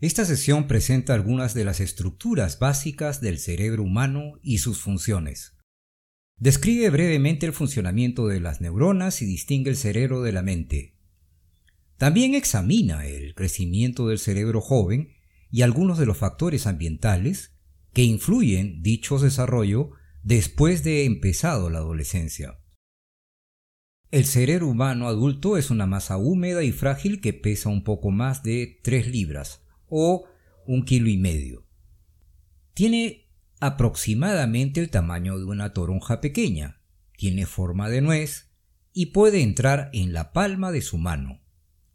Esta sesión presenta algunas de las estructuras básicas del cerebro humano y sus funciones. Describe brevemente el funcionamiento de las neuronas y distingue el cerebro de la mente. También examina el crecimiento del cerebro joven y algunos de los factores ambientales que influyen dicho desarrollo después de empezado la adolescencia. El cerebro humano adulto es una masa húmeda y frágil que pesa un poco más de 3 libras o un kilo y medio. Tiene aproximadamente el tamaño de una toronja pequeña, tiene forma de nuez y puede entrar en la palma de su mano.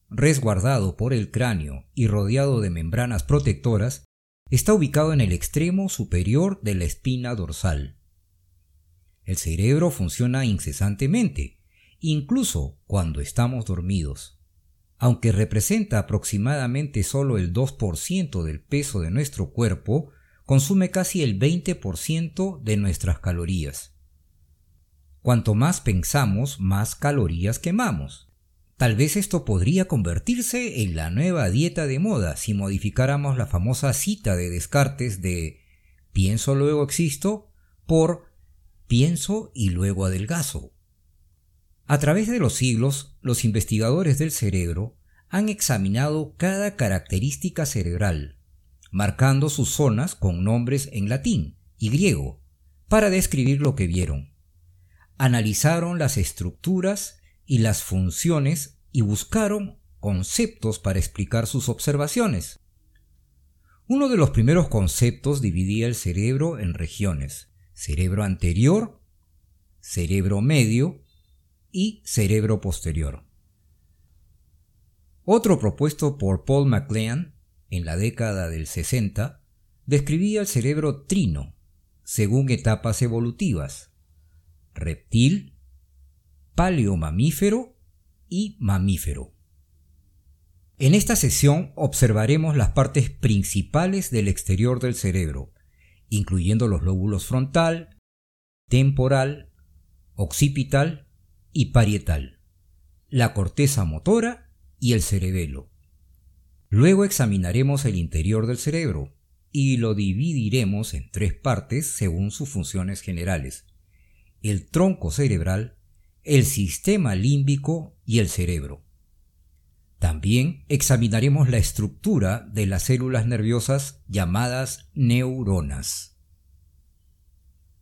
Resguardado por el cráneo y rodeado de membranas protectoras, está ubicado en el extremo superior de la espina dorsal. El cerebro funciona incesantemente, incluso cuando estamos dormidos. Aunque representa aproximadamente solo el 2% del peso de nuestro cuerpo, consume casi el 20% de nuestras calorías. Cuanto más pensamos, más calorías quemamos. Tal vez esto podría convertirse en la nueva dieta de moda si modificáramos la famosa cita de Descartes de pienso luego existo por pienso y luego adelgazo. A través de los siglos, los investigadores del cerebro han examinado cada característica cerebral, marcando sus zonas con nombres en latín y griego, para describir lo que vieron. Analizaron las estructuras y las funciones y buscaron conceptos para explicar sus observaciones. Uno de los primeros conceptos dividía el cerebro en regiones, cerebro anterior, cerebro medio y cerebro posterior. Otro propuesto por Paul MacLean en la década del 60 describía el cerebro trino, según etapas evolutivas, reptil, paleomamífero y mamífero. En esta sesión observaremos las partes principales del exterior del cerebro, incluyendo los lóbulos frontal, temporal, occipital y parietal, la corteza motora y el cerebelo. Luego examinaremos el interior del cerebro y lo dividiremos en tres partes según sus funciones generales, el tronco cerebral, el sistema límbico y el cerebro. También examinaremos la estructura de las células nerviosas llamadas neuronas.